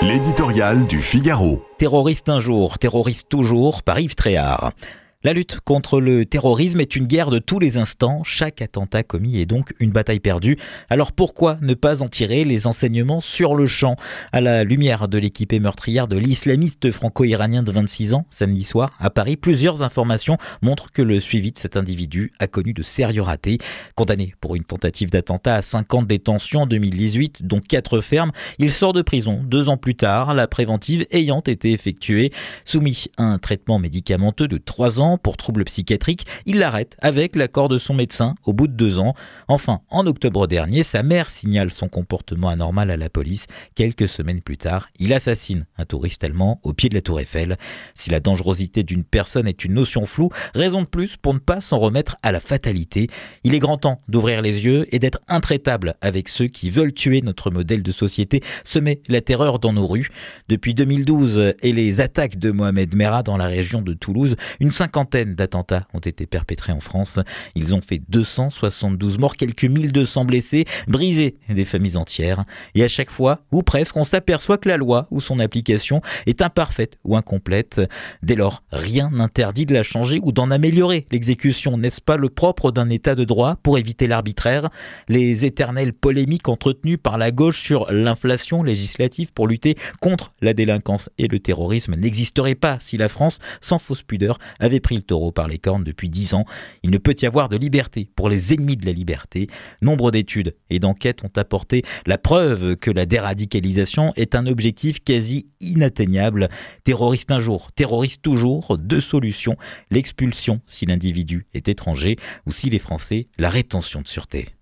L'éditorial du Figaro. Terroriste un jour, terroriste toujours par Yves Tréhard. La lutte contre le terrorisme est une guerre de tous les instants. Chaque attentat commis est donc une bataille perdue. Alors pourquoi ne pas en tirer les enseignements sur le champ? À la lumière de l'équipée meurtrière de l'islamiste franco-iranien de 26 ans, samedi soir, à Paris, plusieurs informations montrent que le suivi de cet individu a connu de sérieux ratés. Condamné pour une tentative d'attentat à 5 ans de détention en 2018, dont 4 fermes, il sort de prison deux ans plus tard, la préventive ayant été effectuée. Soumis à un traitement médicamenteux de 3 ans, pour troubles psychiatriques, il l'arrête avec l'accord de son médecin au bout de deux ans. Enfin, en octobre dernier, sa mère signale son comportement anormal à la police. Quelques semaines plus tard, il assassine un touriste allemand au pied de la tour Eiffel. Si la dangerosité d'une personne est une notion floue, raison de plus pour ne pas s'en remettre à la fatalité. Il est grand temps d'ouvrir les yeux et d'être intraitable avec ceux qui veulent tuer notre modèle de société, semer la terreur dans nos rues. Depuis 2012 et les attaques de Mohamed Merah dans la région de Toulouse, une cinquantaine cinquantaine d'attentats ont été perpétrés en France. Ils ont fait 272 morts, quelques 1200 blessés, brisé des familles entières. Et à chaque fois, ou presque, on s'aperçoit que la loi ou son application est imparfaite ou incomplète. Dès lors, rien n'interdit de la changer ou d'en améliorer l'exécution. N'est-ce pas le propre d'un état de droit pour éviter l'arbitraire? Les éternelles polémiques entretenues par la gauche sur l'inflation législative pour lutter contre la délinquance et le terrorisme n'existeraient pas si la France, sans fausse pudeur, avait pris le taureau par les cornes depuis dix ans. Il ne peut y avoir de liberté pour les ennemis de la liberté. Nombre d'études et d'enquêtes ont apporté la preuve que la déradicalisation est un objectif quasi inatteignable. Terroriste un jour, terroriste toujours, deux solutions. L'expulsion si l'individu est étranger ou si les Français, la rétention de sûreté.